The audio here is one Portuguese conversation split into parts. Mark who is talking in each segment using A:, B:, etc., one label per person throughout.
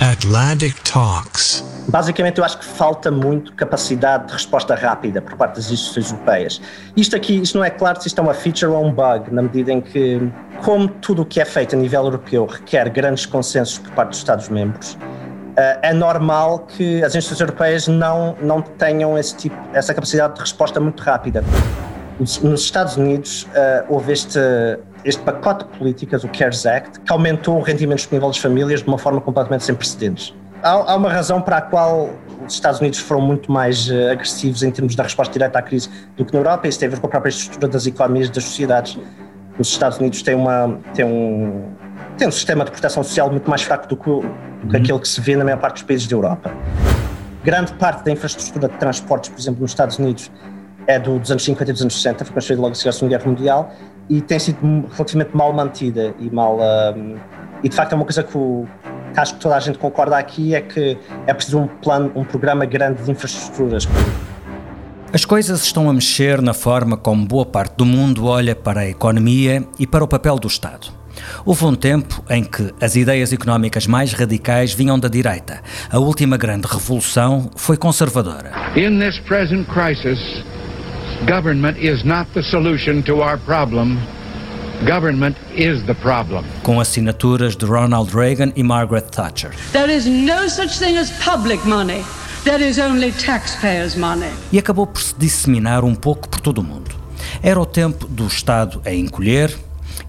A: Atlantic Talks.
B: Basicamente, eu acho que falta muito capacidade de resposta rápida por parte das instituições europeias. Isto aqui, isto não é claro se isto é uma feature ou um bug, na medida em que, como tudo o que é feito a nível europeu requer grandes consensos por parte dos Estados-membros, eh, é normal que as instituições europeias não, não tenham esse tipo, essa capacidade de resposta muito rápida. Nos Estados Unidos uh, houve este, este pacote de políticas, o CARES Act, que aumentou o rendimento disponível das famílias de uma forma completamente sem precedentes. Há, há uma razão para a qual os Estados Unidos foram muito mais uh, agressivos em termos da resposta direta à crise do que na Europa, isso tem a ver com a própria estrutura das economias das sociedades. Os Estados Unidos têm, uma, têm, um, têm um sistema de proteção social muito mais fraco do que, do que uhum. aquele que se vê na maior parte dos países da Europa. Grande parte da infraestrutura de transportes, por exemplo, nos Estados Unidos, é do, dos anos 50 e dos anos 60, foi construída logo a Segunda Guerra Mundial e tem sido relativamente mal mantida e mal. Um, e de facto é uma coisa que, o, que acho que toda a gente concorda aqui: é que é preciso um plano, um programa grande de infraestruturas.
C: As coisas estão a mexer na forma como boa parte do mundo olha para a economia e para o papel do Estado. Houve um tempo em que as ideias económicas mais radicais vinham da direita. A última grande revolução foi conservadora.
D: In this present crisis, Government is not the solution to our problem. Government is the problem.
C: Com assinaturas de Ronald Reagan e Margaret Thatcher.
E: There is no such thing as public money. There is only taxpayers' money.
C: E acabou por se disseminar um pouco por todo o mundo. Era o tempo do Estado a encolher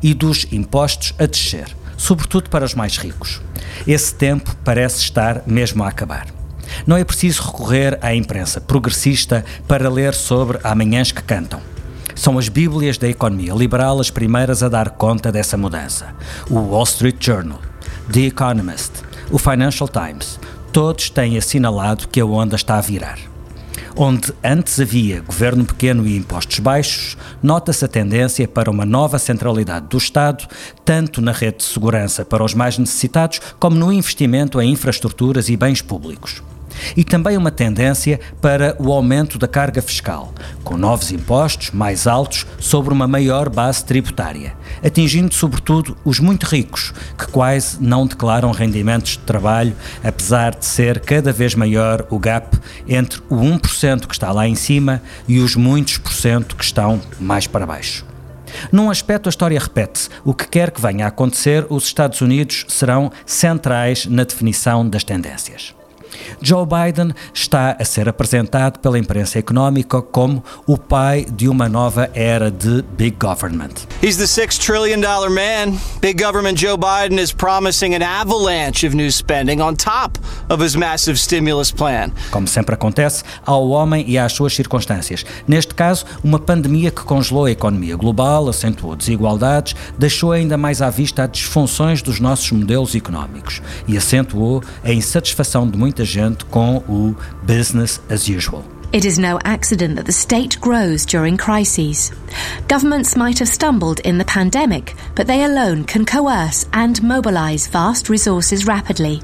C: e dos impostos a descer, sobretudo para os mais ricos. Esse tempo parece estar mesmo a acabar. Não é preciso recorrer à imprensa progressista para ler sobre amanhãs que cantam. São as Bíblias da economia liberal as primeiras a dar conta dessa mudança. O Wall Street Journal, The Economist, o Financial Times, todos têm assinalado que a onda está a virar. Onde antes havia governo pequeno e impostos baixos, nota-se a tendência para uma nova centralidade do Estado, tanto na rede de segurança para os mais necessitados, como no investimento em infraestruturas e bens públicos e também uma tendência para o aumento da carga fiscal, com novos impostos mais altos sobre uma maior base tributária, atingindo sobretudo os muito ricos, que quase não declaram rendimentos de trabalho, apesar de ser cada vez maior o gap entre o 1% que está lá em cima e os muitos por cento que estão mais para baixo. Num aspecto, a história repete-se. O que quer que venha a acontecer, os Estados Unidos serão centrais na definição das tendências. Joe Biden está a ser apresentado pela imprensa económica como o pai de uma nova era de big government.
F: He's the 6 trillion dollar man. Big government Joe Biden is promising an avalanche of new spending on top of his massive stimulus plan.
C: Como sempre acontece, ao homem e às suas circunstâncias. Neste caso, uma pandemia que congelou a economia global, acentuou desigualdades, deixou ainda mais à vista as disfunções dos nossos modelos económicos e acentuou a insatisfação de muita gente com o business as usual.
G: It is no accident that the state grows during crises. Governments might have stumbled in the pandemic, but they alone can coerce and mobilize vast resources rapidly.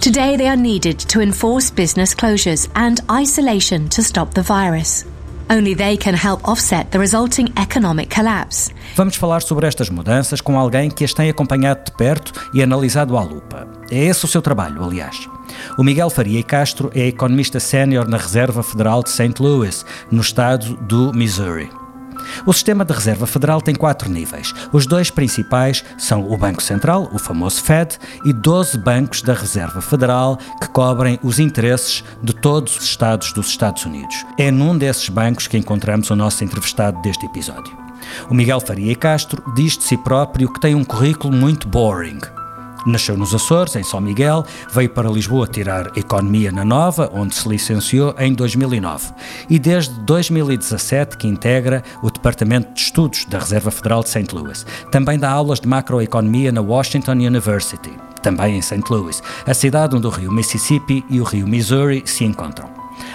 G: Today, they are needed to enforce business closures and isolation to stop the virus. Only they can help offset the resulting economic collapse.
C: Vamos falar sobre estas mudanças com alguém que as tem acompanhado de perto e analisado à lupa. É esse o seu trabalho, aliás. O Miguel Faria Castro é economista sénior na Reserva Federal de St. Louis, no estado do Missouri. O sistema de reserva federal tem quatro níveis. Os dois principais são o Banco Central, o famoso Fed, e 12 bancos da Reserva Federal que cobrem os interesses de todos os estados dos Estados Unidos. É num desses bancos que encontramos o nosso entrevistado deste episódio. O Miguel Faria Castro diz de si próprio que tem um currículo muito boring. Nasceu nos Açores, em São Miguel, veio para Lisboa tirar Economia na Nova, onde se licenciou em 2009, e desde 2017 que integra o Departamento de Estudos da Reserva Federal de St. Louis. Também dá aulas de macroeconomia na Washington University. também em St. Louis, a cidade onde o rio Mississippi e o rio Missouri se encontram.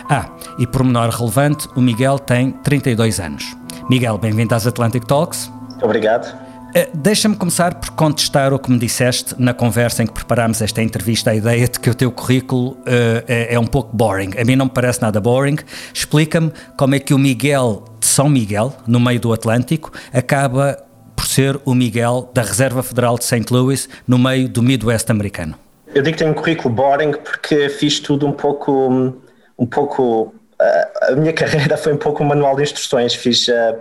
C: Ah, e por menor relevante, o Miguel tem 32 anos. Miguel, bem-vindo às Atlantic Talks.
B: Obrigado.
C: Uh, Deixa-me começar por contestar o que me disseste na conversa em que preparámos esta entrevista, a ideia de que o teu currículo uh, é, é, um pouco boring. A mim não me parece nada boring. Explica-me como é que o Miguel de São Miguel, no meio do Atlântico, acaba por ser o Miguel da Reserva Federal de St. Louis, no meio do Midwest americano.
B: Eu digo que tenho um currículo boring porque fiz tudo um pouco. Um pouco uh, a minha carreira foi um pouco um manual de instruções. Fiz Uh,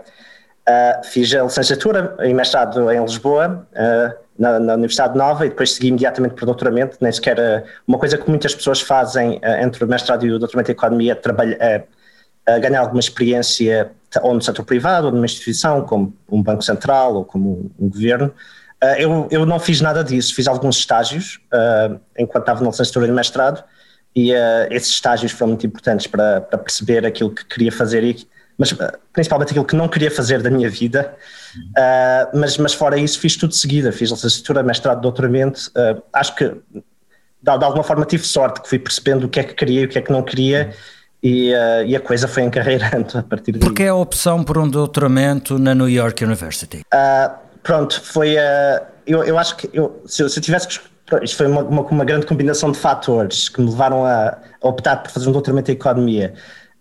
B: fiz a licenciatura e mestrado em Lisboa, uh, na, na, Universidade Nova, e depois segui imediatamente para o doutoramento. Nem sequer uh, uma coisa que muitas pessoas fazem entre o mestrado e o doutoramento em Economia é, é ganhar alguma experiência ou no setor privado, ou numa instituição, como um banco central ou como um, um governo. eu, eu não fiz nada disso, fiz alguns estágios enquanto estava na licenciatura e no mestrado, e esses estágios foram muito importantes para, para perceber aquilo que queria fazer e mas eh, principalmente aquilo que não queria fazer da minha vida. Uh, mas, mas fora isso, fiz tudo de seguida. Fiz licenciatura, mestrado, doutoramento. Uh, acho que de, de, alguma forma tive sorte, que fui percebendo o que é que queria e o que é que não queria. E, uh, e a coisa foi encarreirando a partir daí.
C: Porquê a opção por um doutoramento na New York University?
B: pronto, foi. eu, eu acho que eu, se, eu, se eu tivesse que isto foi uma, uma, uma, grande combinação de fatores que me levaram a, a, optar por fazer um doutoramento em economia.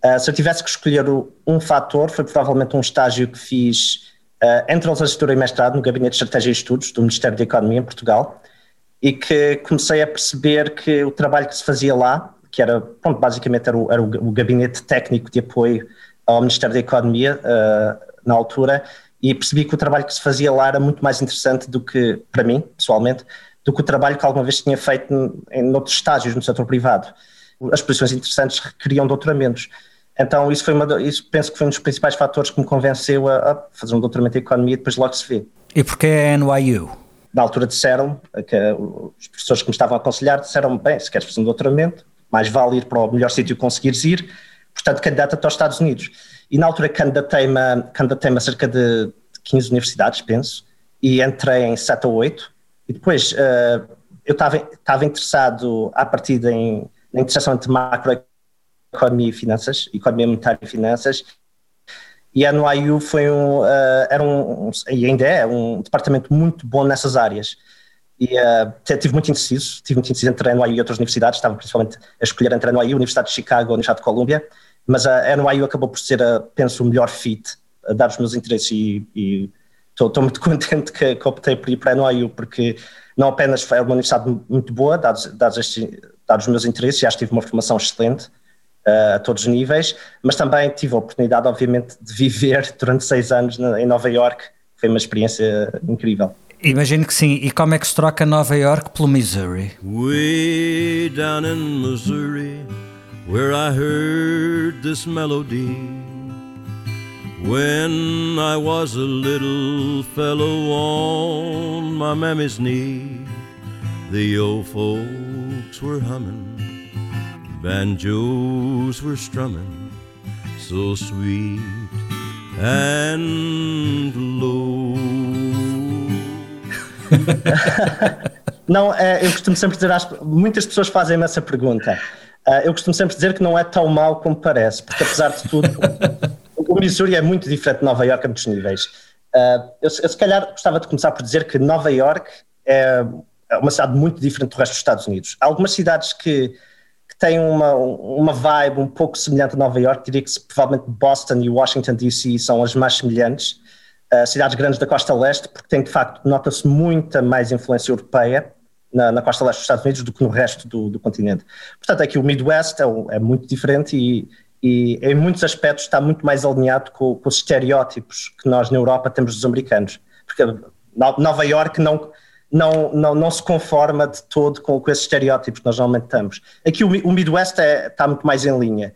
B: Uh, se eu tivesse que escolher um fator, foi provavelmente um estágio que fiz uh, entre a licenciatura e mestrado no Gabinete de Estratégia e Estudos do Ministério da Economia em Portugal e que comecei a perceber que o trabalho que se fazia lá, que era, pronto, basicamente era o, era o gabinete técnico de apoio ao Ministério da Economia uh, na altura, e percebi que o trabalho que se fazia lá era muito mais interessante do que, para mim, pessoalmente, do que o trabalho que alguma vez tinha feito em, em outros estágios no setor privado. As posições interessantes requeriam doutoramentos. Então, isso foi uma, isso penso que foi um dos principais fatores que me convenceu a, a fazer um doutoramento em economia e depois logo se vê.
C: E porquê a NYU?
B: Na altura disseram que os professores que me estavam a aconselhar disseram bem, se queres fazer um doutoramento, mais vale ir para o melhor sítio que conseguires ir, portanto, candidata-te aos Estados Unidos. E na altura candidatei-me candidatei a cerca de 15 universidades, penso, e entrei em 7 ou 8, e depois uh, eu estava interessado à partida em, na interseção entre macro Economia e Finanças, Economia Monetária e Finanças, e a NYU foi um, uh, era um, e ainda é, um departamento muito bom nessas áreas. E uh, tive muito indeciso, tive muito indeciso entre a NYU e outras universidades, estava principalmente a escolher entre a NYU, a Universidade de Chicago ou a Universidade de Colômbia, mas a NYU acabou por ser, uh, penso, o melhor fit, a dar os meus interesses e estou muito contente que, que, optei por ir para a NYU, porque não apenas foi uma universidade muito boa, dados, dados, estes, dados os meus interesses, que tive uma formação excelente, a todos os níveis, mas também tive a oportunidade, obviamente, de viver durante seis anos na, em Nova York, foi uma experiência incrível.
C: Imagino que sim. E como é que se troca Nova York pelo Missouri?
H: Way down in Missouri, where I heard this melody. When I was a little fellow on my mammy's knee, the old folks were humming banjos were strumming so sweet and low.
B: não, é, eu costumo sempre dizer, muitas pessoas fazem-me essa pergunta. Uh, eu costumo sempre dizer que não é tão mau como parece, porque apesar de tudo, o Missouri é muito diferente de Nova York a muitos níveis. Uh, eu, eu, se calhar gostava de começar por dizer que Nova York é uma cidade muito diferente do resto dos Estados Unidos. Há algumas cidades que tem uma, uma vibe um pouco semelhante a Nova York, diria que provavelmente Boston e Washington DC são as mais semelhantes, uh, cidades grandes da costa leste, porque tem de facto, nota-se muita mais influência europeia na, na, costa leste dos Estados Unidos do que no resto do, do continente. Portanto, aqui o Midwest é, é muito diferente e, e, em muitos aspectos está muito mais alinhado com, com os estereótipos que nós na Europa temos dos americanos. Porque Nova York não não, não, não se conforma de todo com, com esses estereótipos que nós normalmente estamos. Aqui o, o Midwest é, está muito mais em linha.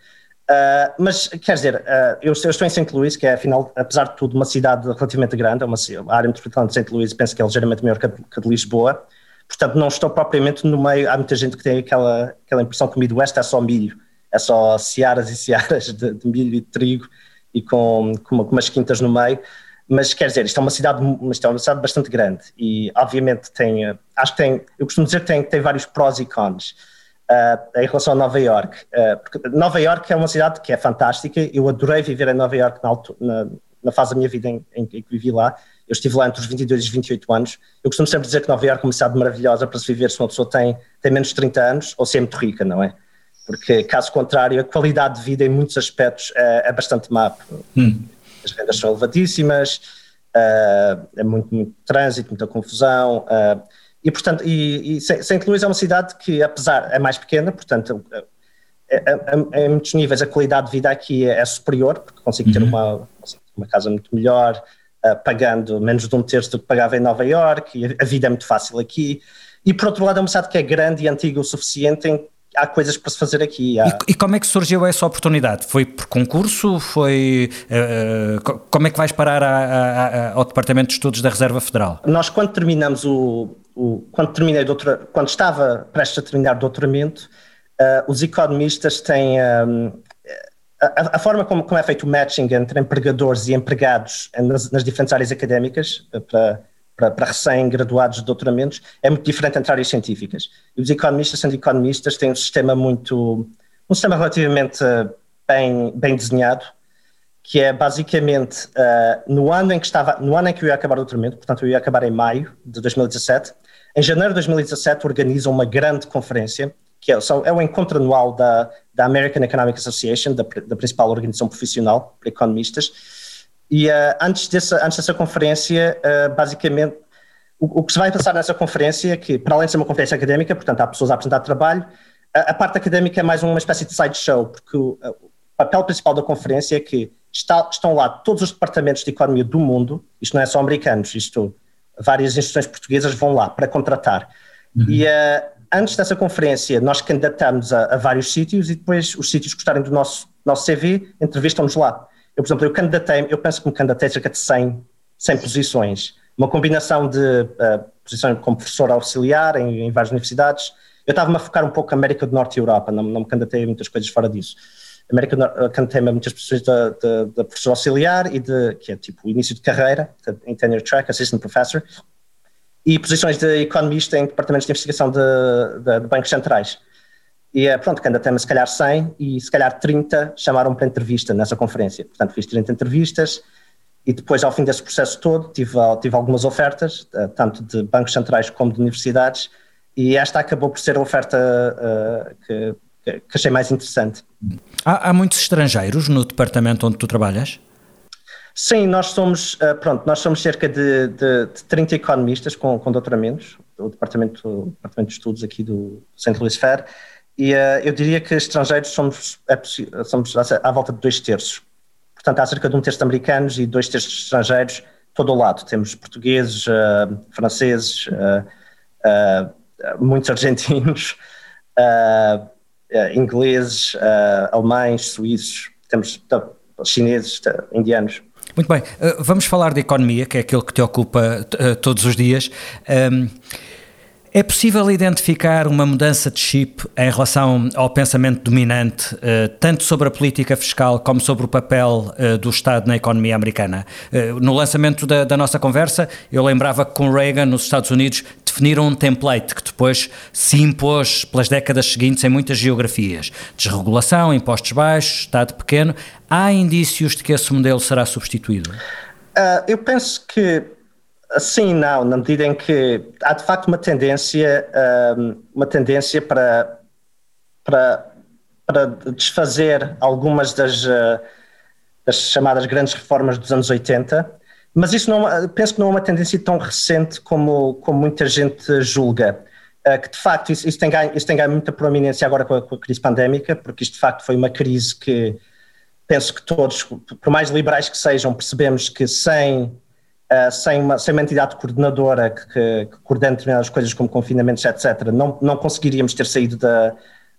B: Uh, mas, quer dizer, uh, eu, eu, estou em St. Louis, que é, afinal, apesar de tudo, uma cidade relativamente grande, é uma, a área metropolitana de St. Louis penso que é ligeiramente maior que a, que a, de Lisboa, portanto não estou propriamente no meio, há muita gente que tem aquela, aquela impressão que o Midwest é só milho, é só searas e searas de, de milho e de trigo e com, com, uma, com umas quintas no meio, Mas quer dizer, isto é uma cidade, isto é uma cidade bastante grande e obviamente tem, acho que tem, eu costumo dizer que tem, tem vários prós e cons uh, em relação a Nova York. Uh, porque Nova York é uma cidade que é fantástica, eu adorei viver em Nova York na, na, na fase da minha vida em, em, que vivi lá. Eu estive lá entre os 22 e os 28 anos. Eu costumo sempre dizer que Nova York é uma cidade maravilhosa para se viver se uma pessoa tem, tem menos de 30 anos ou se é muito rica, não é? Porque, caso contrário, a qualidade de vida em muitos aspectos é, é bastante má. Hum as rendas são elevadíssimas, uh, é muito, muito, trânsito, muita confusão, uh, e portanto, e, e St. Louis é uma cidade que, apesar, é mais pequena, portanto, é, é, é, em muitos níveis a qualidade de vida aqui é, é superior, porque consigo ter uhum. uma, uma casa muito melhor, uh, pagando menos de um terço do que pagava em Nova York, a vida é muito fácil aqui. E por outro lado, é uma cidade que é grande e antiga o suficiente em há coisas para se fazer aqui. Há...
C: E, e, como é que surgiu essa oportunidade? Foi por concurso? Foi uh, como é que vais parar a, a, a, ao Departamento de Estudos da Reserva Federal?
B: Nós quando terminamos o, o quando terminei doutora, quando estava prestes a terminar o doutoramento, uh, os economistas têm um, a, a, forma como, como, é feito o matching entre empregadores e empregados nas, nas diferentes áreas académicas para para, para recém-graduados de doutoramentos, é muito diferente entre áreas científicas. E os economistas, sendo economistas, têm um sistema muito, um sistema relativamente eh, bem, bem desenhado, que é basicamente uh, no ano em que estava, no ano em que eu ia acabar o doutoramento, portanto eu ia acabar em maio de 2017, em janeiro de 2017 organizam uma grande conferência, que é, é o encontro anual da, da American Economic Association, da, da principal organização profissional para economistas, e uh, antes, dessa, antes dessa conferência, uh, basicamente, o, o, que se vai passar nessa conferência é que, para além de ser uma conferência académica, portanto, há pessoas a apresentar trabalho, a, a parte académica é mais uma espécie de sideshow, porque o, o, papel principal da conferência é que está, estão lá todos os departamentos de economia do mundo, isto não é só americanos, isto, várias instituições portuguesas vão lá para contratar. Uhum. E uh, antes dessa conferência, nós candidatamos a, a vários sítios e depois os sítios gostarem do nosso, nosso CV, entrevistam-nos lá. Eu, por exemplo, eu candidatei, eu penso que me candidatei cerca de 100, 100 posições, uma combinação de uh, posições como professor auxiliar em, em várias universidades. Eu estava-me a focar um pouco América do Norte e Europa, não, não me candidatei a muitas coisas fora disso. América uh, candidatei-me a muitas posições de, professor auxiliar e de, que é tipo o início de carreira, em tenure track, assistant professor, e posições de economista em departamentos de investigação de, de, de bancos centrais. E é, pronto, candidatei-me se calhar 100 e se calhar 30 chamaram para entrevista nessa conferência. Portanto, fiz 30 entrevistas e depois, ao fim desse processo todo, tive, tive algumas ofertas, eh, tanto de bancos centrais como de universidades, e esta acabou por ser a oferta uh, que, que, achei mais interessante.
C: Há, há, muitos estrangeiros no departamento onde tu trabalhas?
B: Sim, nós somos, pronto, nós somos cerca de, de, de 30 economistas com, com doutoramentos, o departamento, departamento de estudos aqui do St. Louis Fair, e uh, eu diria que estrangeiros somos, é somos à volta de dois terços. Portanto, há cerca de um terço de americanos e dois terços de estrangeiros, todo o lado. Temos portugueses, uh, franceses, uh, muitos argentinos, ingleses, alemães, suíços, temos chineses, indianos.
C: Muito bem, vamos falar de economia, que é aquilo que te ocupa todos os dias. Um, é possível identificar uma mudança de chip em relação ao pensamento dominante, eh, tanto sobre a política fiscal como sobre o papel eh, do Estado na economia americana? Eh, no lançamento da, da nossa conversa, eu lembrava que com Reagan, nos Estados Unidos, definiram um template que depois se impôs pelas décadas seguintes em muitas geografias. Desregulação, impostos baixos, Estado pequeno. Há indícios de que esse modelo será substituído?
B: Uh, eu penso que Sim, não, na medida em que há de facto uma tendência, uma tendência para, para, para desfazer algumas das, ah, das chamadas grandes reformas dos anos 80, mas isso não, penso que não é uma tendência tão recente como, como muita gente julga. Ah, que de facto isso, isso, tem ganho, isso tem ganho muita proeminência agora com a, com a crise pandémica, porque isto de facto foi uma crise que penso que todos, por mais liberais que sejam, percebemos que sem Uh, sem, uma, sem uma entidade coordenadora que, que, que coordene determinadas coisas como confinamentos, etc., não, não conseguiríamos ter saído da.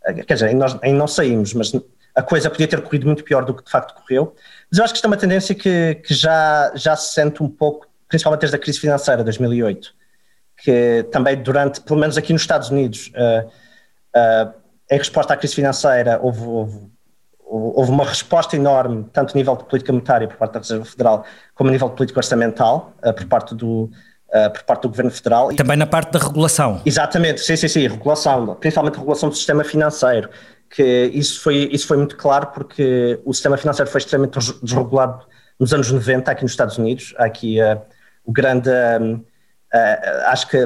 B: Uh, quer dizer, nós ainda não saímos, mas a coisa podia ter corrido muito pior do que de facto correu. Mas eu acho que isto é uma tendência que, que já, já se sente um pouco, principalmente desde a crise financeira de 2008, que também durante, pelo menos aqui nos Estados Unidos, uh, em resposta à crise financeira, houve, houve houve uma resposta enorme, tanto a nível de política monetária por parte da Reserva Federal, como a nível de política orçamental uh, por parte do, Uh, por parte do Governo Federal.
C: Também na parte da regulação.
B: Exatamente, sim, sim, sim, regulação, principalmente regulação do sistema financeiro, que isso foi, isso foi muito claro porque o sistema financeiro foi extremamente desregulado nos anos 90 aqui nos Estados Unidos. Há aqui uh, o grande. Um, Uh, acho que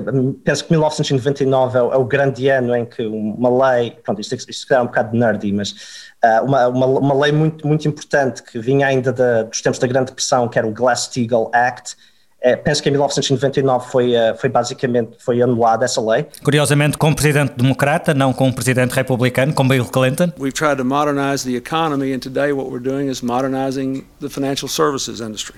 B: penso que 1999 é o, é o, grande ano em que uma lei, pronto, isto, isto é um bocado nerdy, mas uh, uma, uma, uma, lei muito, muito importante que vinha ainda de, dos tempos da Grande Depressão, que era o Glass-Steagall Act, uh, penso que em 1999 foi, foi basicamente foi anulada essa lei.
C: Curiosamente com um presidente democrata, não com um presidente republicano, com Bill Clinton.
I: We've tried to modernize the economy and today what we're doing is modernizing the financial services industry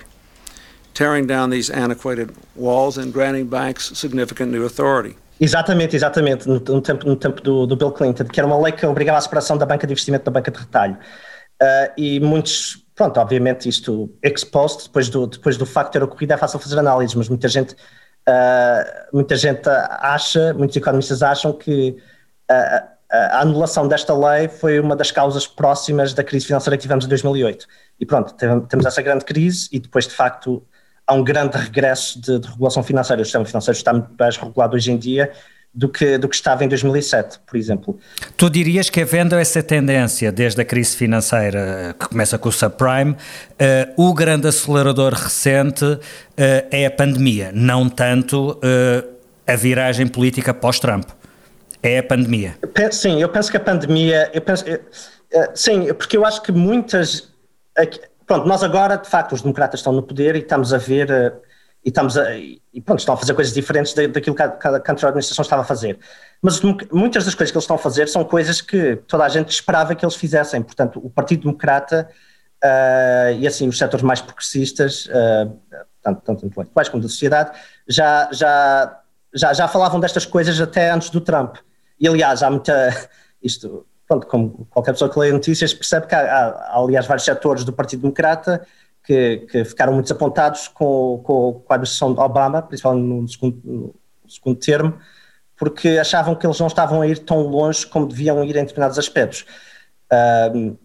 I: tearing down these antiquated walls and granting banks significant new authority.
B: Exatamente, exatamente, no, no tempo, no tempo do, do, Bill Clinton, que era uma lei que obrigava a separação da banca de investimento da banca de retalho. Uh, e muitos, pronto, obviamente isto exposto, depois do, depois do facto de ter ocorrido é fácil fazer análises, mas muita gente, uh, muita gente acha, muitos economistas acham que uh, a anulação desta lei foi uma das causas próximas da crise financeira que tivemos em 2008. E pronto, temos essa grande crise e depois de facto há um grande regresso de, de, regulação financeira. O sistema financeiro está muito mais regulado hoje em dia do que, do que estava em 2007, por exemplo.
C: Tu dirias que, havendo essa tendência desde a crise financeira eh, que começa com o subprime, uh, o grande acelerador recente uh, é a pandemia, não tanto uh, a viragem política pós-Trump. É a pandemia.
B: Sim, eu penso que a pandemia. Eu penso, sim, porque eu acho que muitas pronto, nós agora, de facto, os democratas estão no poder e estamos a ver, uh, e estamos a, e pronto, estão a fazer coisas diferentes daquilo que a, que a anterior administração estava a fazer. Mas muitas das coisas que eles estão a fazer são coisas que toda a gente esperava que eles fizessem. Portanto, o Partido Democrata uh, e assim os setores mais progressistas, uh, tanto, tanto intelectuais como da sociedade, já, já, já, já falavam destas coisas até antes do Trump. E aliás, há muita. Isto, pronto, como qualquer pessoa que lê notícias percebe que há, há, aliás, vários setores do Partido Democrata que, que ficaram muito desapontados com, com, com, a administração de Obama, principalmente no segundo, no segundo termo, porque achavam que eles não estavam a ir tão longe como deviam ir em determinados aspectos.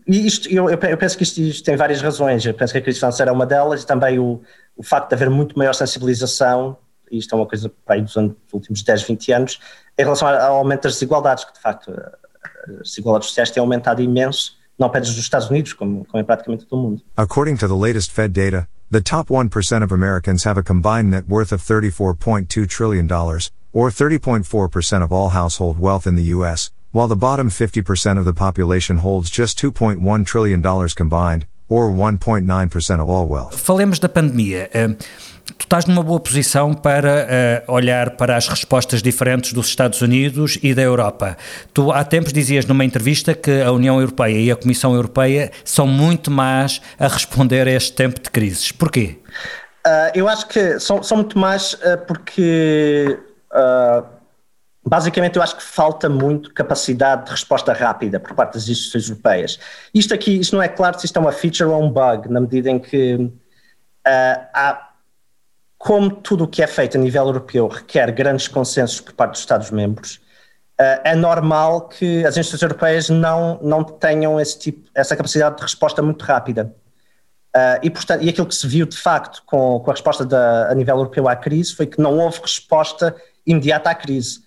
B: E isto, eu, eu, penso que isto, isto, tem várias razões. Eu penso que a crise financeira é uma delas e também o, o facto de haver muito maior sensibilização, e isto é uma coisa para aí dos, anos, dos últimos 10, 20 anos, em relação ao aumento das desigualdades, que de facto desigualdades sociais têm aumentado imenso, não apenas nos Estados Unidos, como, como em praticamente todo o mundo.
J: According to the latest Fed data, the top 1% of Americans have a combined net worth of $34.2 trillion, or 30.4% of all household wealth in the U.S., while the bottom 50% of the population holds just $2.1 trillion combined, or 1.9% of all wealth.
C: Falemos da pandemia. Tu estás numa boa posição para uh, olhar para as respostas diferentes dos Estados Unidos e da Europa. Tu há tempos dizias numa entrevista que a União Europeia e a Comissão Europeia são muito más a responder a este tempo de crises. Porquê?
B: Uh, eu acho que são, são muito mais uh, porque basicamente eu acho que falta muito capacidade de resposta rápida por parte das instituições europeias. Isto aqui, isto não é claro se isto é uma feature ou um bug, na medida em que há como tudo o que é feito a nível europeu requer grandes consensos por parte dos Estados-membros, uh, é normal que as instituições europeias não, não tenham esse tipo, essa capacidade de resposta muito rápida. Uh, e, portanto, e aquilo que se viu de facto com, com a resposta da, a nível europeu à crise foi que não houve resposta imediata à crise.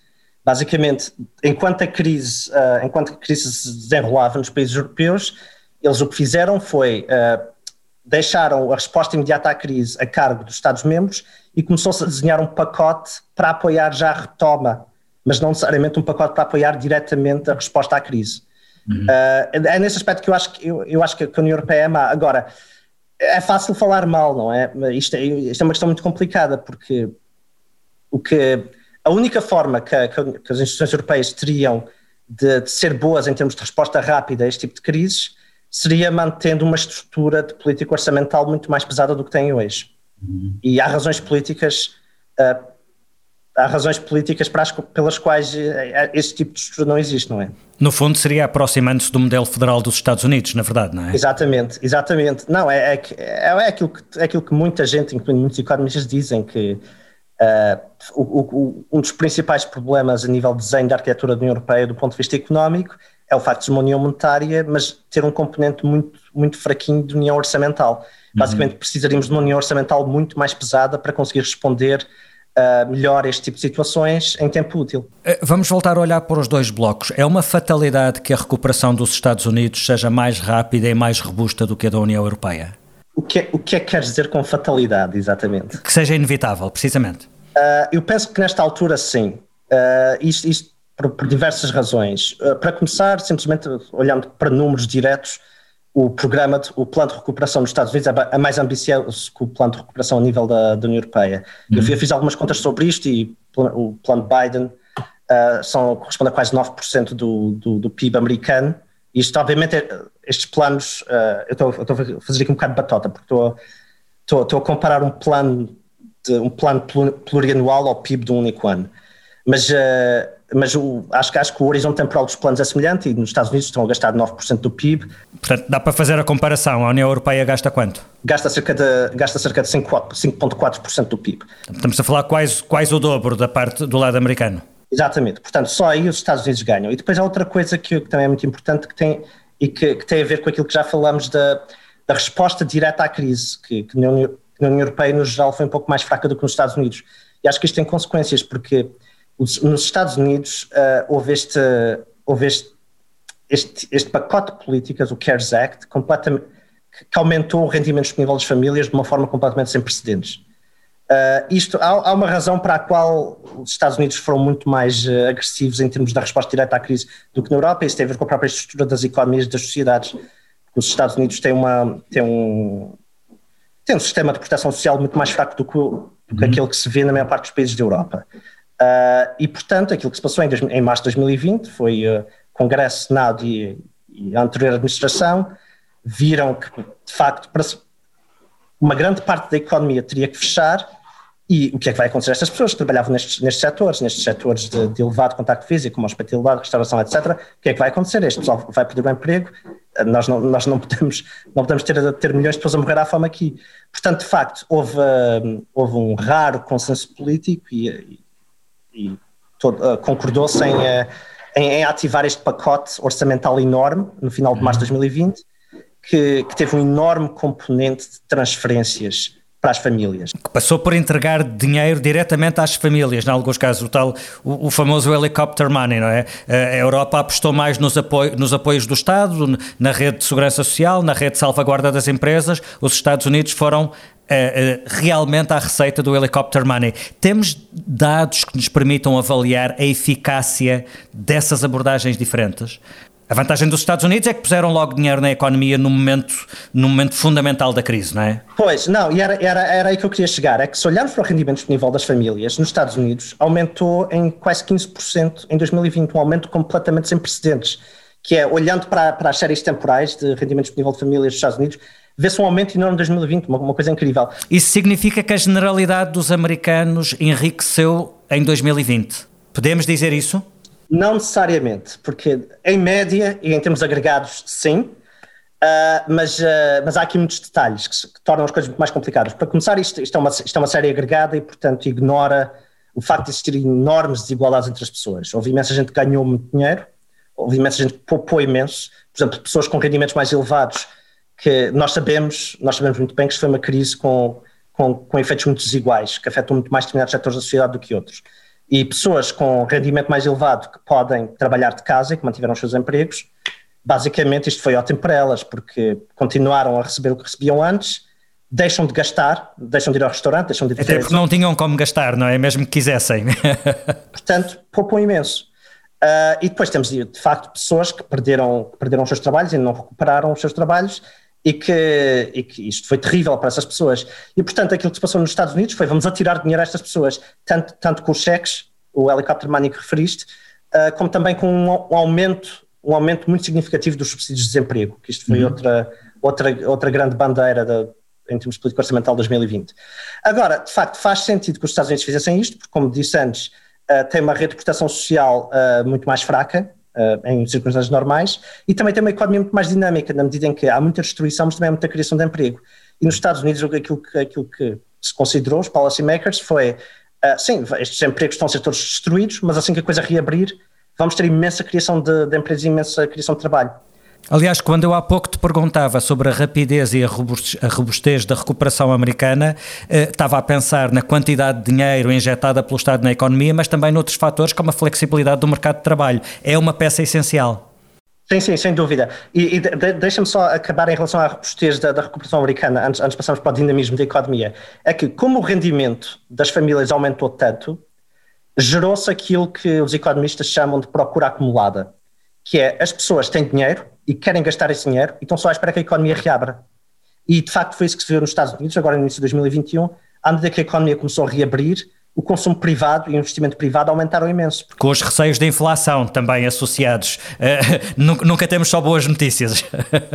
B: Basicamente, enquanto a crise, uh, enquanto a crise se desenrolava nos países europeus, eles o que fizeram foi deixaram a resposta imediata à crise a cargo dos Estados-membros e começou-se a desenhar um pacote para apoiar já a retoma, mas não necessariamente um pacote para apoiar diretamente a resposta à crise. Uhum. Uh, é nesse aspecto que eu acho que, eu, eu acho que a União Europeia é má. Agora, é fácil falar mal, não é? Isto, é? isto é uma questão muito complicada, porque o que, a única forma que, que as instituições europeias teriam de, de ser boas em termos de resposta rápida a este tipo de crises seria mantendo uma estrutura de política orçamental muito mais pesada do que tem hoje. Uhum. E há razões políticas, uh, há razões políticas as, pelas quais uh, esse tipo de estrutura não existe, não é?
C: No fundo, seria aproximando-se do modelo federal dos Estados Unidos, na verdade, não é?
B: Exatamente, exatamente. Não, é, é, é, é, aquilo, que, é aquilo que muita gente, incluindo muitos economistas, dizem que uh, o, o, um dos principais problemas a nível de desenho da arquitetura da União Europeia, do ponto de vista económico, é o facto de uma união monetária, mas ter um componente muito, muito fraquinho de união orçamental. Basicamente, precisaríamos de uma união orçamental muito mais pesada para conseguir responder uh, melhor a este tipo de situações em tempo útil.
C: Eh, vamos voltar a olhar para os dois blocos. É uma fatalidade que a recuperação dos Estados Unidos seja mais rápida e mais robusta do que a da União Europeia?
B: O que, é, o que é que queres dizer com fatalidade, exatamente?
C: Que seja inevitável, precisamente.
B: Uh, eu penso que nesta altura, sim. Uh, isto, isto por, por, diversas razões. Uh, para começar, simplesmente olhando para números diretos, o programa, de, o plano de recuperação nos Estados Unidos é, é mais ambicioso que o plano de recuperação a nível da, da União Europeia. Uhum. Eu, fiz algumas contas sobre isto e o plano Biden uh, são, corresponde a quase 9% do, do, do PIB americano. Isto, obviamente, é, estes planos, uh, eu estou a fazer aqui um bocado de batota, porque estou a comparar um plano, de, um plano plurianual ao PIB de um único ano. Mas uh, mas o, acho, acho que o horizonte temporal dos planos é semelhante e nos Estados Unidos estão a gastar 9% do PIB.
C: Portanto, dá para fazer a comparação. A União Europeia gasta quanto?
B: Gasta cerca de, gasta cerca de 5,4% do PIB.
C: Estamos a falar quase, quase o dobro da parte do lado americano.
B: Exatamente. Portanto, só aí os Estados Unidos ganham. E depois há outra coisa que, que também é muito importante que tem, e que, que, tem a ver com aquilo que já falamos da, da resposta direta à crise, que, que na, União, na União Europeia, no geral, foi um pouco mais fraca do que nos Estados Unidos. E acho que isto tem consequências, porque nos Estados Unidos uh, houve, este, houve este, este, este, pacote de políticas, o CARES Act, completamente, que aumentou o rendimento disponível das famílias de uma forma completamente sem precedentes. Uh, isto, há, há, uma razão para a qual os Estados Unidos foram muito mais uh, agressivos em termos da resposta direta à crise do que na Europa, isso tem a ver com a própria estrutura das economias e das sociedades. Os Estados Unidos têm, uma, têm, um, têm um sistema de proteção social muito mais fraco do que, do que uhum. aquele que se vê na maior parte dos países da Europa. Uh, e, portanto, aquilo que se passou em, em março de 2020 foi uh, Congresso, Senado e, e, a anterior administração viram que, de facto, uma grande parte da economia teria que fechar e o que é que vai acontecer a estas pessoas que trabalhavam nestes, nestes setores, nestes setores de, de elevado contacto físico, como hospitalidade, restauração, etc. O que é que vai acontecer? Este pessoal vai perder o emprego, uh, nós não, nós não podemos, não podemos ter, ter milhões de pessoas a morrer à fome aqui. Portanto, de facto, houve, houve um raro consenso político e, e uh, concordou-se em, uh, em, em, ativar este pacote orçamental enorme no final de março de 2020, que, que teve um enorme componente de transferências para as famílias.
C: Que passou por entregar dinheiro diretamente às famílias, em alguns casos, o tal, o, o, famoso helicopter money, não é? A Europa apostou mais nos, apoio, nos apoios do Estado, na rede de segurança social, na rede de salvaguarda das empresas, os Estados Unidos foram Uh, realmente à receita do helicopter money. Temos dados que nos permitam avaliar a eficácia dessas abordagens diferentes? A vantagem dos Estados Unidos é que puseram logo dinheiro na economia no momento, no momento fundamental da crise, não é?
B: Pois, não, e era, era, era aí que eu queria chegar. É que se olharmos para o rendimento disponível das famílias, nos Estados Unidos aumentou em quase 15% em 2020, um aumento completamente sem precedentes. Que é, olhando para, para as séries temporais de rendimento disponível de famílias dos Estados Unidos, vê-se um aumento enorme em 2020, uma, uma coisa incrível.
C: Isso significa que a generalidade dos americanos enriqueceu em 2020. Podemos dizer isso?
B: Não necessariamente, porque em média e em termos agregados, sim, uh, mas, uh, mas há aqui muitos detalhes que, que, tornam as coisas muito mais complicadas. Para começar, isto, isto, é uma, isto é uma série agregada e, portanto, ignora o facto de existirem enormes desigualdades entre as pessoas. Houve imensa gente que ganhou muito dinheiro, houve imensa gente que poupou imenso, por exemplo, pessoas com rendimentos mais elevados que nós sabemos, nós sabemos muito bem que isto foi uma crise com, com, com efeitos muito desiguais, que afetam muito mais determinados setores da sociedade do que outros. E pessoas com rendimento mais elevado que podem trabalhar de casa e que mantiveram os seus empregos, basicamente isto foi ótimo para elas, porque continuaram a receber o que recebiam antes, deixam de gastar, deixam de ir ao restaurante, deixam de ir
C: Até porque não tinham como gastar, não é? Mesmo que quisessem.
B: Portanto, poupam imenso. Uh, e depois temos, de facto, pessoas que perderam, que perderam os seus trabalhos e não recuperaram os seus trabalhos e que, e que, isto foi terrível para essas pessoas. E, portanto, aquilo que se passou nos Estados Unidos foi vamos atirar dinheiro a estas pessoas, tanto, tanto com os cheques, o helicóptero money que referiste, uh, como também com um, um, aumento, um aumento muito significativo dos subsídios de desemprego, que isto foi uhum. outra, outra, outra grande bandeira da, em termos de política orçamental 2020. Agora, de facto, faz sentido que os Estados Unidos fizessem isto, porque, como disse antes, uh, tem uma rede de proteção social uh, muito mais fraca, uh, em circunstâncias normais, e também tem uma economia muito mais dinâmica, na medida em que há muita destruição, mas também há muita criação de emprego. E nos Estados Unidos, aquilo que, aquilo que se considerou, os policymakers, foi: uh, sim, estes empregos estão a ser todos destruídos, mas assim que a coisa reabrir, vamos ter imensa criação de, de e imensa criação de trabalho.
C: Aliás, quando eu há pouco te perguntava sobre a rapidez e a robustez da recuperação americana, eh, estava a pensar na quantidade de dinheiro injetada pelo Estado na economia, mas também noutros fatores como a flexibilidade do mercado de trabalho. É uma peça essencial.
B: Sim, sim, sem dúvida. E, e de, deixa-me só acabar em relação à robustez da, da recuperação americana, antes, antes de passarmos para o dinamismo da economia. É que, como o rendimento das famílias aumentou tanto, gerou-se aquilo que os economistas chamam de procura acumulada, que é as pessoas têm dinheiro, e querem gastar esse dinheiro e estão só à espera que a economia reabra. E de facto foi isso que se viu nos Estados Unidos, agora no início de 2021, à medida que a economia começou a reabrir, o consumo privado e o investimento privado aumentaram imenso.
C: Com os receios da inflação também associados. Uh, nunca temos só boas notícias.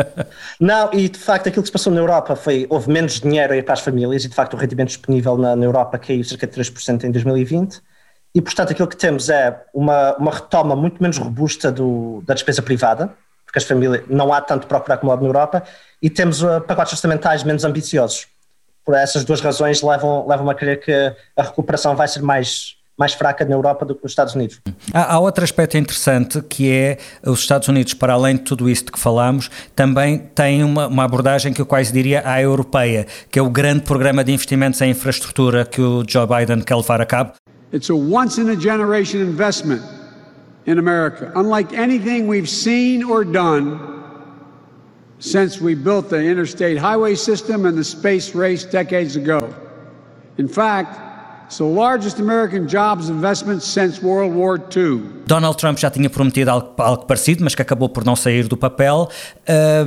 B: Não, e de facto aquilo que se passou na Europa foi, houve menos dinheiro a ir para as famílias e de facto o rendimento disponível na, na Europa caiu cerca de 3% em 2020 e portanto aquilo que temos é uma, uma retoma muito menos robusta do, da despesa privada, porque as famílias não há tanto procura acumulado na Europa, e temos uh, pacotes orçamentais menos ambiciosos. Por essas duas razões levam, levam a crer que a recuperação vai ser mais, mais fraca na Europa do que nos Estados Unidos.
C: Há, há, outro aspecto interessante que é os Estados Unidos, para além de tudo isto que falamos, também têm uma, uma abordagem que eu quase diria à europeia, que é o grande programa de investimentos em infraestrutura que o Joe Biden quer levar a cabo.
K: It's a once in a generation investment in America, unlike anything we've seen or done since we built the interstate highway system and the space race decades ago. In fact, It's the largest American jobs investment since World War II.
C: Donald Trump já tinha prometido algo, algo parecido, mas que acabou por não sair do papel.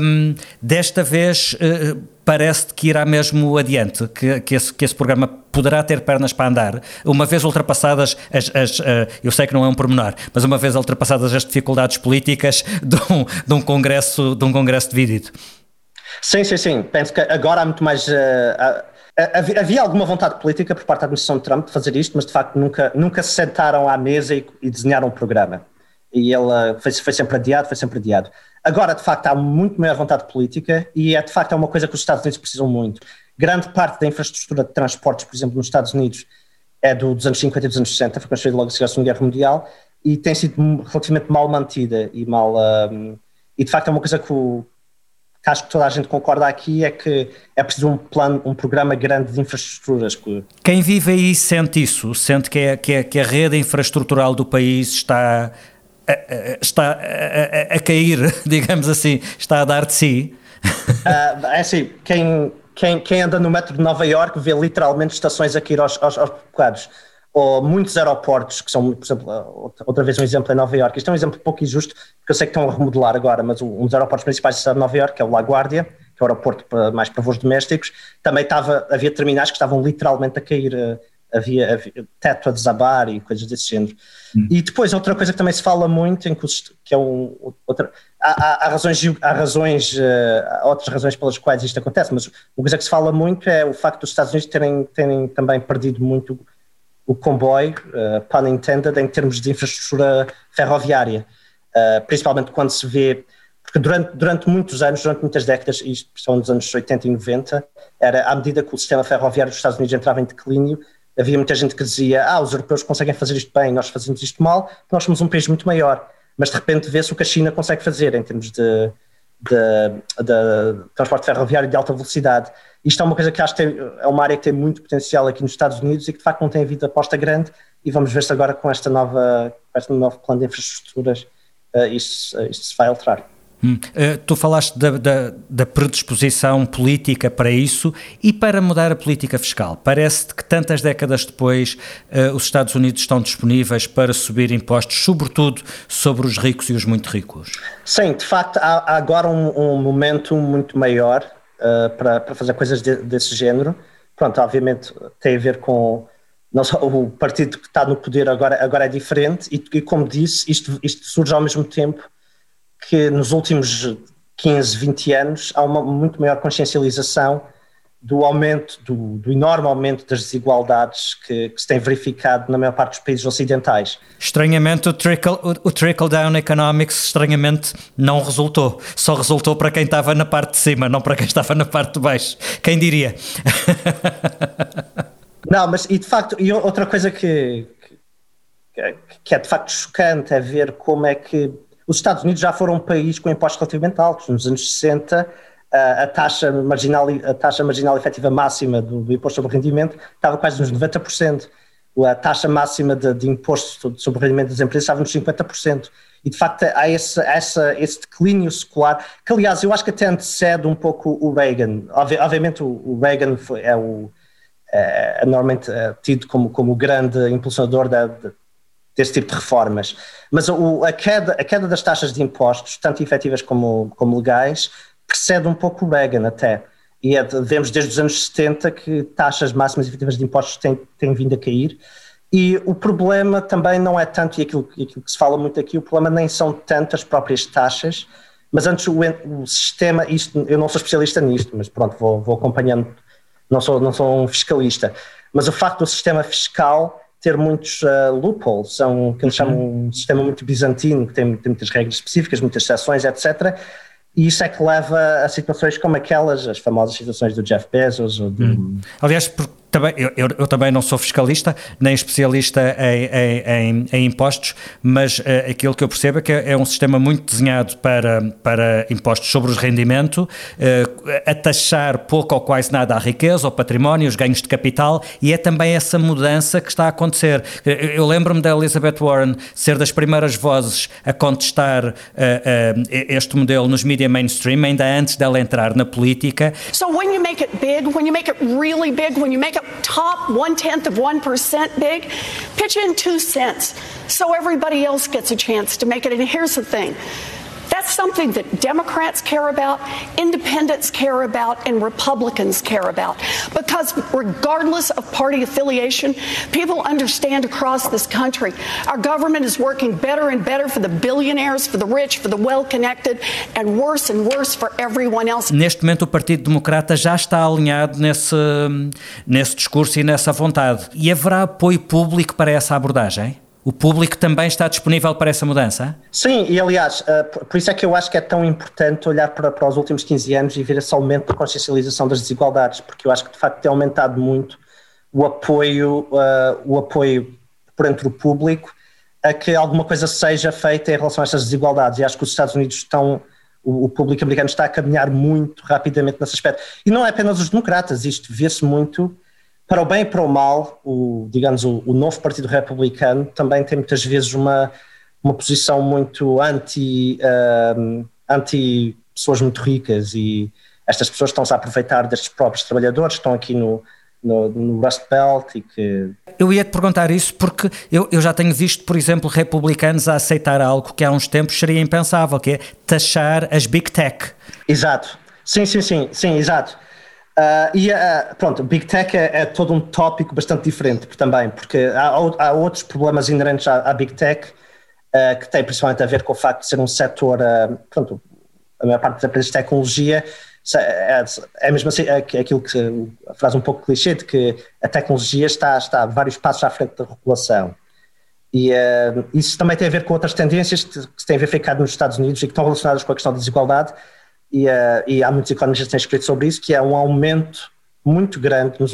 C: Um, desta vez uh, parece que irá mesmo adiante, que, que, esse, que esse programa poderá ter pernas para andar, uma vez ultrapassadas as, as uh, eu sei que não é um pormenor, mas uma vez ultrapassadas as dificuldades políticas de um, de um congresso, de um congresso dividido.
B: Sim, sim, sim. Penso que agora há muito mais. Uh, Havia alguma vontade política por parte da administração de Trump de fazer isto, mas de facto nunca, nunca se sentaram à mesa e, e desenharam um programa. E ele foi, foi, sempre adiado, foi sempre adiado. Agora, de facto, há muito maior vontade política e é de facto é uma coisa que os Estados Unidos precisam muito. Grande parte da infraestrutura de transportes, por exemplo, nos Estados Unidos, é do, dos anos 50 e dos anos 60, foi construída logo a Segunda Guerra Mundial e tem sido relativamente mal mantida e mal. Um, e de facto é uma coisa que o, que acho que toda a gente concorda aqui é que é preciso um plano, um programa grande de infraestruturas.
C: Quem vive aí sente isso, sente que, é, que, é, que a rede infraestrutural do país está, a, a, está a, a, cair, digamos assim, está a dar de si.
B: Uh, é assim, quem, quem, quem anda no metro de Nova York vê literalmente estações a cair aos, aos, aos bocados ou muitos aeroportos, que são, por exemplo, outra vez um exemplo em Nova York. Isto é um exemplo pouco injusto, porque eu sei que estão a remodelar agora, mas um dos aeroportos principais da cidade de Nova York, que é o LaGuardia, que é o aeroporto para, mais para voos domésticos, também estava, havia terminais que estavam literalmente a cair, eh, havia, havia teto a desabar e coisas desse género. Hum. E depois, outra coisa que também se fala muito, em que, que é um, outra, há, há, há, razões, há razões, eh, há outras razões pelas quais isto acontece, mas uma coisa que se fala muito é o facto dos Estados Unidos terem, terem também perdido muito o comboio, uh, pun intended, em termos de infraestrutura ferroviária, uh, principalmente quando se vê, porque durante, durante muitos anos, durante muitas décadas, isto são nos anos 80 e 90, era à medida que o sistema ferroviário dos Estados Unidos entrava em declínio, havia muita gente que dizia, ah, os europeus conseguem fazer isto bem, nós fazemos isto mal, nós somos um país muito maior, mas de repente vê-se o que a China consegue fazer em termos de, de, de transporte ferroviário de alta velocidade. Isto é uma coisa que acho que tem, é uma área que tem muito potencial aqui nos Estados Unidos e que de facto não tem havido aposta grande e vamos ver se agora com esta nova, com este novo plano de infraestruturas uh, isto, uh, isto se vai alterar.
C: Hum. Uh, tu falaste da, da, da, predisposição política para isso e para mudar a política fiscal. Parece-te que tantas décadas depois uh, os Estados Unidos estão disponíveis para subir impostos, sobretudo sobre os ricos e os muito ricos?
B: Sim, de facto há, há agora um, um, momento muito maior para, para, fazer coisas de, desse género. Pronto, obviamente tem a ver com não só o partido que está no poder agora, agora é diferente e, e como disse, isto, isto surge ao mesmo tempo que nos últimos 15, 20 anos há uma muito maior consciencialização do aumento, do, do enorme aumento das desigualdades que, que, se tem verificado na maior parte dos países ocidentais.
C: Estranhamente, o trickle, o, o trickle down economics, estranhamente, não resultou. Só resultou para quem estava na parte de cima, não para quem estava na parte de baixo. Quem diria?
B: não, mas e de facto, e outra coisa que, que é de facto chocante é ver como é que os Estados Unidos já foram um país com impostos relativamente altos. Nos anos 60, a taxa marginal, a taxa marginal efetiva máxima do, do imposto sobre rendimento estava quase nos 90%. A taxa máxima de, de imposto sobre o rendimento das empresas estava nos 50%. E de facto há esse, essa, esse declínio secular, que aliás eu acho que até antecede um pouco o Reagan. Obviamente o Reagan foi, é o é, normalmente é, tido como, como o grande impulsionador da, de, desse tipo de reformas. Mas o, a, queda, a queda das taxas de impostos, tanto efetivas como, como legais, precede um pouco o Reagan até. E é, vemos desde os anos 70 que taxas máximas efetivas de impostos têm, têm vindo a cair. E o problema também não é tanto, e aquilo, aquilo que se fala muito aqui, o problema nem são tanto as próprias taxas, mas antes o, o sistema, isto, eu não sou especialista nisto, mas pronto, vou, vou acompanhando, não sou, não sou um fiscalista, mas o facto do sistema fiscal ter muitos uh, loopholes, são que eles uhum. chamam um sistema muito bizantino, que tem, tem muitas regras específicas, muitas exceções, etc. E isso é que leva a situações como aquelas, as famosas situações do Jeff Bezos ou do... Hum.
C: Aliás, também, eu, eu, eu, também não sou fiscalista, nem especialista em, em, em, impostos, mas uh, aquilo que eu percebo é que é, um sistema muito desenhado para, para impostos sobre os rendimento, uh, a taxar pouco ou quase nada a riqueza, o património, os ganhos de capital, e é também essa mudança que está a acontecer. Eu, eu lembro-me da Elizabeth Warren ser das primeiras vozes a contestar uh, este modelo nos media mainstream, ainda antes dela entrar na política.
L: So when you make it big, when you make it really big, when you make top one tenth of 1% big, pitch in two cents so everybody else gets a chance to make it. And here's the thing something that Democrats care about, independents care about, and Republicans care about. Because regardless of party affiliation, people understand across this country our government is working better and better for the billionaires, for the rich, for the well connected, and worse and worse for everyone else.
C: Neste momento, o Partido Democrata já está alinhado nesse, nesse discurso e nessa vontade. E haverá apoio público para essa abordagem? O público também está disponível para essa mudança?
B: Sim, e aliás, uh, por isso é que eu acho que é tão importante olhar para, para os últimos 15 anos e ver esse aumento da consciencialização das desigualdades, porque eu acho que de facto tem aumentado muito o apoio, uh, o apoio por entre o público a que alguma coisa seja feita em relação a estas desigualdades. E acho que os Estados Unidos estão, o, o público americano está a caminhar muito rapidamente nesse aspecto. E não é apenas os democratas, isto vê-se muito para o bem e para o mal, o, digamos, o, o, novo Partido Republicano também tem muitas vezes uma, uma posição muito anti, uh, anti pessoas muito ricas e estas pessoas estão-se a aproveitar destes próprios trabalhadores estão aqui no, no, no, Rust Belt e que...
C: Eu ia te perguntar isso porque eu, eu já tenho visto, por exemplo, republicanos a aceitar algo que há uns tempos seria impensável, que é taxar as Big Tech.
B: Exato. Sim, sim, sim, sim, exato. Uh, e uh, pronto, Big Tech é, é, todo um tópico bastante diferente também, porque há, há outros problemas inerentes à, à Big Tech uh, que têm principalmente a ver com o facto de ser um setor, pronto, a maior parte das empresas de tecnologia é, é mesmo assim, é aquilo que a frase um pouco clichê de que a tecnologia está, está vários passos à frente da regulação. E isso também tem a ver com outras tendências que, que têm verificado nos Estados Unidos e que estão relacionadas com a questão da desigualdade, e, uh, e há muitos economistas que têm escrito sobre isso, que é um aumento muito grande. Nos,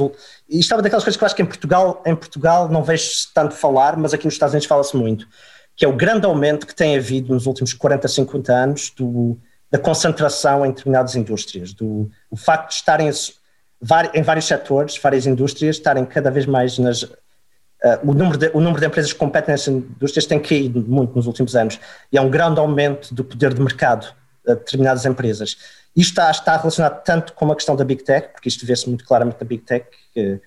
B: e isto é daquelas coisas que eu acho que em Portugal, em Portugal não vejo tanto falar, mas aqui nos Estados Unidos fala-se muito, que é o grande aumento que tem havido nos últimos 40, 50 anos do, da concentração em determinadas indústrias, do o facto de estarem em vários setores, várias indústrias, estarem cada vez mais nas. Uh, o, número de, o número de empresas que competem nessas indústrias tem caído muito nos últimos anos e há um grande aumento do poder de mercado a determinadas empresas. Isto está, está, relacionado tanto com a questão da Big Tech, porque isto vê-se muito claramente na Big Tech, que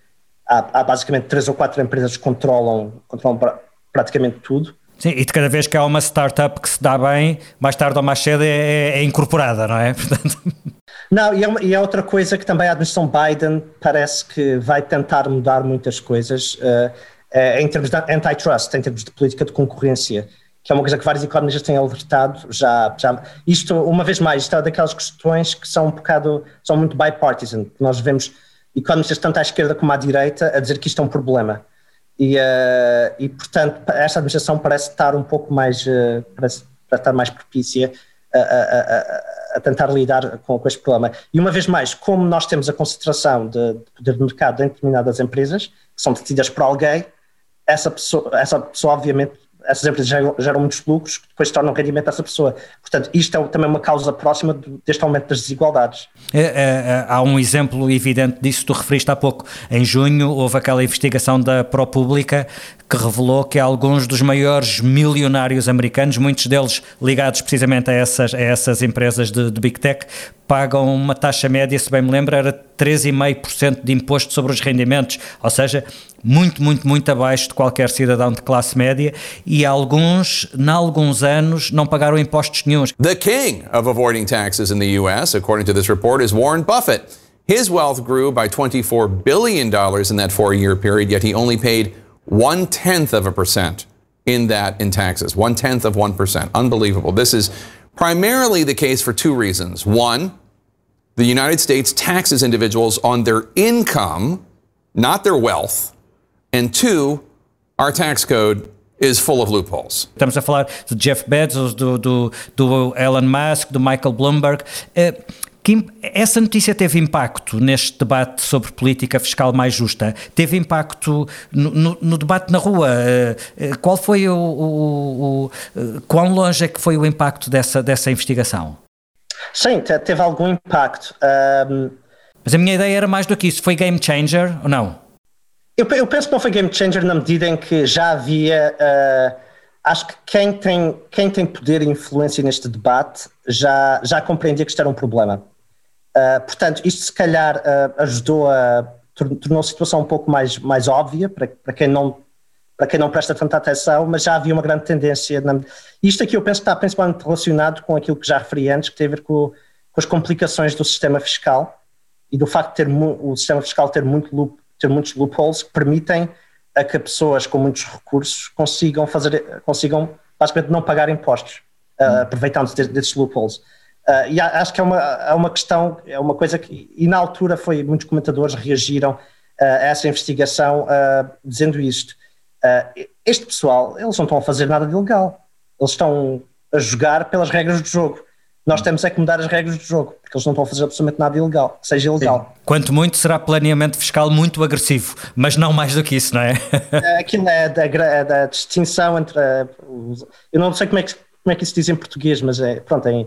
B: há, há, basicamente três ou quatro empresas que controlam, controlam pra, praticamente tudo.
C: Sim, e de cada vez que há uma startup que se dá bem, mais tarde ou mais cedo é, é, é incorporada, não é? Portanto...
B: Não, e é, uma, e é, outra coisa que também a administração Biden parece que vai tentar mudar muitas coisas uh, uh, em termos de antitrust, em termos de política de concorrência que é uma coisa que vários economistas têm alertado já, já. Isto, uma vez mais, isto é daquelas questões que são um bocado, são muito bipartisan, nós vemos economistas tanto à esquerda como à direita a dizer que isto é um problema. E, uh, e portanto, esta administração parece estar um pouco mais, uh, parece estar mais propícia a, a, a, a tentar lidar com, com, este problema. E uma vez mais, como nós temos a concentração de, de poder de mercado em determinadas empresas, que são detidas por alguém, essa pessoa, essa pessoa obviamente essas empresas geram, geram, muitos lucros que depois tornam rendimento a essa pessoa. Portanto, isto é também uma causa próxima deste aumento das desigualdades.
C: É, é, é, há um exemplo evidente disso, tu referiste há pouco. Em junho houve aquela investigação da ProPublica que revelou que alguns dos maiores milionários americanos, muitos deles ligados precisamente a essas, a essas empresas de, de Big Tech, pagam uma taxa média, se bem me lembro, era 3,5% de imposto sobre os rendimentos, ou seja, muito, muito, muito abaixo de qualquer cidadão de classe média e alguns, em alguns anos, não pagaram impostos nenhums.
M: The king of avoiding taxes in the US, according to this report, is Warren Buffett. His wealth grew by $24 billion in that four-year period, yet he only paid one tenth of a percent in that in taxes. One tenth of 1%. Unbelievable. This is primarily the case for two reasons. One, the United States taxes individuals on their income, not their wealth. And two, our tax code is full of loopholes.
C: Estamos a falar do Jeff Bezos, do, do, do Elon Musk, do Michael Bloomberg. Uh, que essa notícia teve impacto neste debate sobre política fiscal mais justa? Teve impacto no, no, no debate na rua? Eh, eh, qual foi o, o, o, Quão longe é que foi o impacto dessa, dessa investigação?
B: Sim, teve algum impacto. Um...
C: Mas a minha ideia era mais do que isso. Foi game changer ou não?
B: Eu, eu penso que não foi game changer na medida em que já havia. Uh acho que quem tem, quem tem poder e influência neste debate já, já compreendia que isto era um problema. Uh, portanto, isto se calhar uh, ajudou a. tornou a situação um pouco mais, mais óbvia para, para, quem não, para quem não presta tanta atenção, mas já havia uma grande tendência. Na, isto aqui eu penso que está principalmente relacionado com aquilo que já referi antes, que tem a ver com, com as complicações do sistema fiscal e do facto de ter o sistema fiscal ter, muito loop, ter muitos loopholes que permitem a que pessoas com muitos recursos consigam fazer, consigam basicamente não pagar impostos, uh, aproveitando-se desses loopholes. Uh, e acho que é uma, é uma questão, é uma coisa que, e na altura foi, muitos comentadores reagiram uh, a essa investigação uh, dizendo isto. este pessoal, eles não estão a fazer nada de ilegal, eles estão a jogar pelas regras do jogo. Nós temos é que mudar as regras do jogo, porque eles não estão a fazer absolutamente nada ilegal, que seja ilegal.
C: Sim. Quanto muito será planeamento fiscal muito agressivo, mas não mais do que isso, não é?
B: Aquilo é da, é da distinção entre. Eu não sei como é que, como é que isso diz em português, mas é, pronto, é,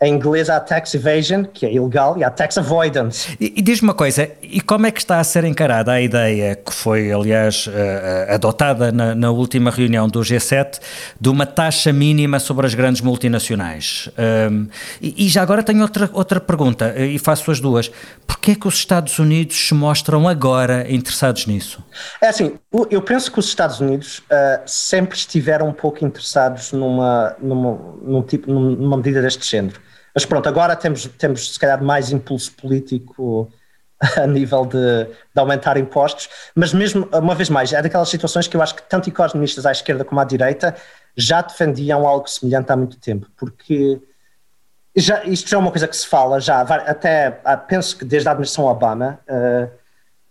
B: em inglês há tax evasion, que é ilegal, e há tax avoidance.
C: E, e diz-me uma coisa, e como é que está a ser encarada a ideia, que foi, aliás, uh, adotada na, na, última reunião do G7, de uma taxa mínima sobre as grandes multinacionais? Um, e, e, já agora tenho outra, outra pergunta, eh, e faço as duas. Porquê é que os Estados Unidos se mostram agora interessados nisso?
B: É assim, eu penso que os Estados Unidos uh, sempre estiveram um pouco interessados numa, numa, num tipo, numa medida deste género. Mas pronto, agora temos, temos se calhar mais impulso político a nível de, de, aumentar impostos, mas mesmo, uma vez mais, é daquelas situações que eu acho que tanto economistas à esquerda como à direita já defendiam algo semelhante há muito tempo, porque já, isto já é uma coisa que se fala já, até ah, penso que desde a administração Obama, uh,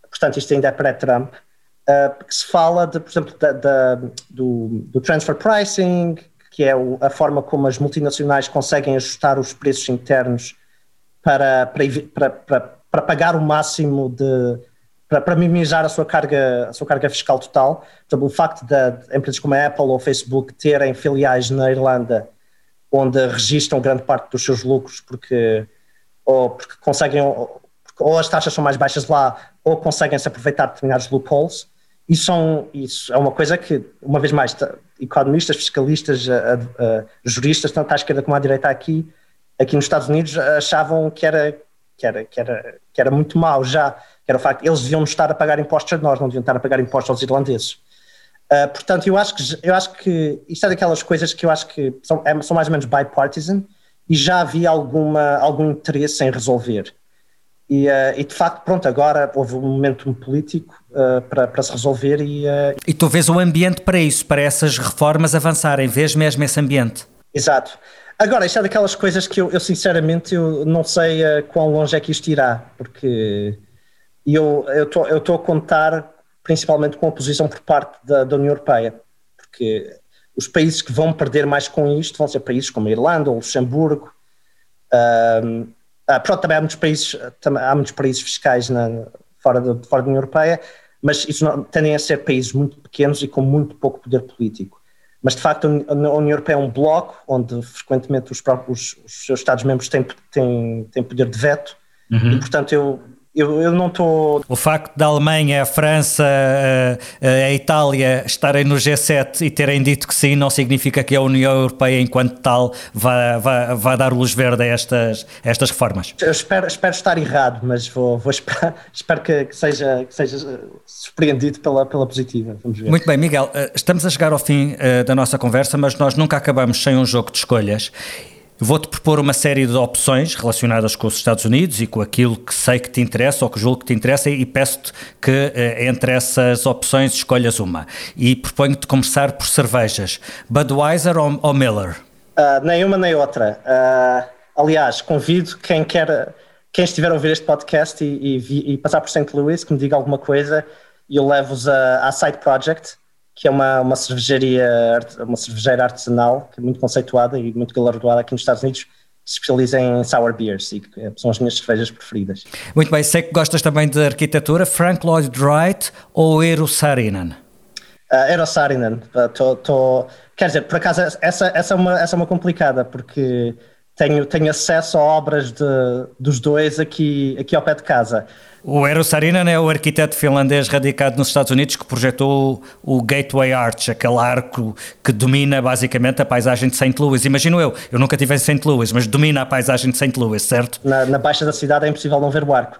B: portanto isto ainda é pré-Trump, uh, que se fala, de, por exemplo, da, do, do transfer pricing, que é a forma como as multinacionais conseguem ajustar os preços internos para, para, para, para pagar o máximo de. Para, para, minimizar a sua, carga, a sua carga fiscal total. Então, o facto de empresas como a Apple ou Facebook terem filiais na Irlanda onde registram grande parte dos seus lucros porque ou porque conseguem ou, ou as taxas são mais baixas lá ou conseguem se aproveitar de determinados loopholes isso, isso é uma coisa que, uma vez mais, economistas, fiscalistas, juristas, tanto à esquerda como à direita aqui, aqui nos Estados Unidos, achavam que era, que era, que era, que era muito mau já, que era o facto eles deviam estar a pagar impostos a nós, não deviam estar a pagar impostos aos irlandeses. Uh, portanto, eu acho, que, eu acho que isto é daquelas coisas que eu acho que são, é, são mais ou menos bipartisan e já havia alguma, algum interesse em resolver. E, uh, e, de facto, pronto, agora houve um momento político uh, para, para se resolver e... Uh,
C: e tu vês o ambiente para isso, para essas reformas avançarem, vês mesmo esse ambiente?
B: Exato. Agora, isto é daquelas coisas que eu, eu sinceramente eu não sei quão longe é que isto irá, porque eu estou a contar principalmente com a posição por parte da, da União Europeia, porque os países que vão perder mais com isto vão ser países como a Irlanda ou Luxemburgo, Uh, pronto, também há muitos países, também há muitos países fiscais na, fora, de, fora da União Europeia, mas isso não, tendem a ser países muito pequenos e com muito pouco poder político. Mas de facto a União Europeia é um bloco onde frequentemente os, próprios, os seus Estados-membros têm, têm, têm poder de veto uhum. e portanto eu eu, eu não estou.
C: O facto da Alemanha, a França, a, a, Itália estarem no G7 e terem dito que sim, não significa que a União Europeia, enquanto tal, vá, vá, vá dar luz verde a estas, a estas reformas.
B: Eu espero, espero estar errado, mas vou, vou esperar, espero que, que, seja, que seja surpreendido pela, pela positiva. Vamos ver.
C: Muito bem, Miguel, eh, estamos a chegar ao fim uh, da nossa conversa, mas nós nunca acabamos sem um jogo de escolhas. Vou-te propor uma série de opções relacionadas com os Estados Unidos e com aquilo que sei que te interessa ou que julgo que te interessa e peço-te que eh, entre essas opções escolhas uma. E proponho-te começar por cervejas. Budweiser ou, ou Miller?
B: Uh, nem uma nem outra. Uh, aliás, convido quem quer, quem estiver a ouvir este podcast e, e, e passar por St. Louis que me diga alguma coisa e eu levo-os à Side Project que é uma, uma cervejaria, uma cervejeira artesanal, que é muito conceituada e muito galardoada aqui nos Estados Unidos, que se especializa em sour beers e que são as minhas cervejas preferidas.
C: Muito bem, sei que gostas também de arquitetura, Frank Lloyd Wright ou Eero Saarinen?
B: Uh, Eero Saarinen, uh, tô, tô, quer dizer, por acaso essa, essa, é uma, essa é uma complicada, porque tenho, tenho acesso a obras de, dos dois aqui, aqui ao pé de casa.
C: O Eero Saarinen é o arquiteto finlandês radicado nos Estados Unidos que projetou o Gateway Arch, aquele arco que domina basicamente a paisagem de St. Louis. Imagino eu, eu nunca estive em St. Louis, mas domina a paisagem de St. Louis, certo?
B: Na, na baixa da cidade é impossível não ver o arco.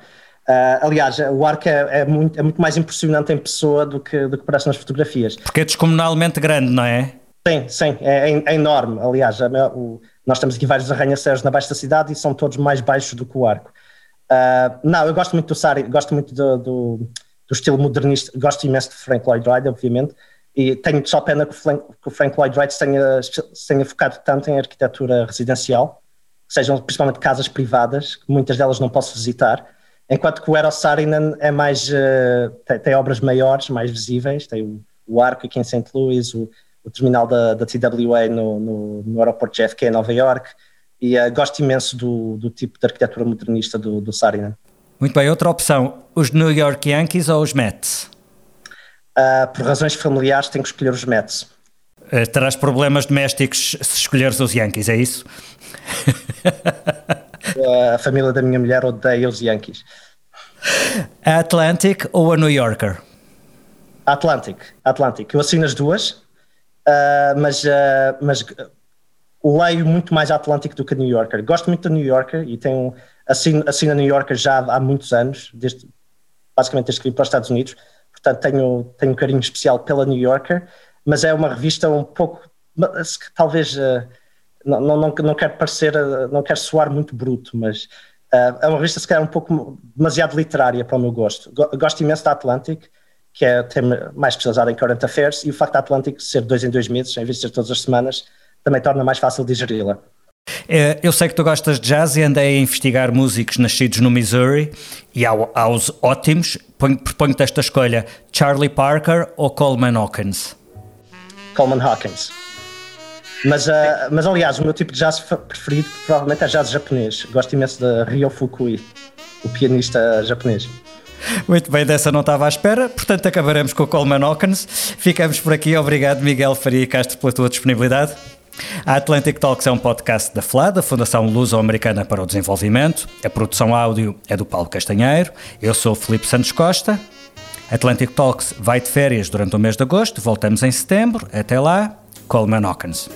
B: Uh, aliás, o arco é, é, muito, é muito mais impressionante em pessoa do que, do que parece nas fotografias.
C: Porque é descomunalmente grande, não é?
B: Sim, sim, é, é, é enorme. Aliás, o, nós temos aqui vários arranha-céus na baixa da cidade e são todos mais baixos do que o arco. Uh, não, eu gosto muito do Sari, gosto muito do, do, do, estilo modernista, gosto imenso de Frank Lloyd Wright, obviamente, e tenho só pena que o Frank, que o Frank Lloyd Wright tenha, tenha focado tanto em arquitetura residencial, sejam principalmente casas privadas, que muitas delas não posso visitar, enquanto que o Eros Saarinen é mais, uh, tem, tem, obras maiores, mais visíveis, tem o, o arco aqui em St. Louis, o, o terminal da, da TWA no, no, no aeroporto JFK em Nova York, e uh, gosto imenso do, do, tipo de arquitetura modernista do, do Saarinen.
C: Muito bem, outra opção, os New York Yankees ou os Mets?
B: Uh, por razões familiares tenho que escolher os Mets.
C: Uh, terás problemas domésticos se escolheres os Yankees, é isso?
B: a família da minha mulher odeia os Yankees.
C: A Atlantic ou a New Yorker?
B: Atlantic, Atlantic. Eu assino as duas, uh, mas, uh, mas leio muito mais a Atlantic do que New Yorker. Gosto muito da New Yorker e tenho assino, assino a New Yorker já há muitos anos, desde, basicamente desde que vim para os Estados Unidos. Portanto, tenho, tenho um carinho especial pela New Yorker, mas é uma revista um pouco, talvez, uh, não, não, não, não quero parecer, não quero soar muito bruto, mas é uma revista se calhar um pouco demasiado literária para o meu gosto. Gosto imenso da Atlantic, que é mais especializada em current affairs, e o facto da Atlantic ser dois em dois meses, em vez de ser todas as semanas, também torna mais fácil digeri-la.
C: É, eu sei que tu gostas de jazz e andei a investigar músicos nascidos no Missouri e há, há os ótimos. Proponho-te esta escolha: Charlie Parker ou Coleman Hawkins?
B: Coleman Hawkins. Mas, uh, mas aliás, o meu tipo de jazz preferido provavelmente é jazz japonês. Gosto imenso de Ryo Fukui, o pianista japonês.
C: Muito bem, dessa não estava à espera, portanto acabaremos com o Coleman Hawkins. Ficamos por aqui. Obrigado, Miguel Faria Castro, pela tua disponibilidade. A Atlantic Talks é um podcast da FLA, da Fundação Luso-Americana para o Desenvolvimento. A produção áudio é do Paulo Castanheiro. Eu sou o Felipe Santos Costa. Atlantic Talks vai de férias durante o mês de agosto. Voltamos em setembro. Até lá, Coleman Hawkins.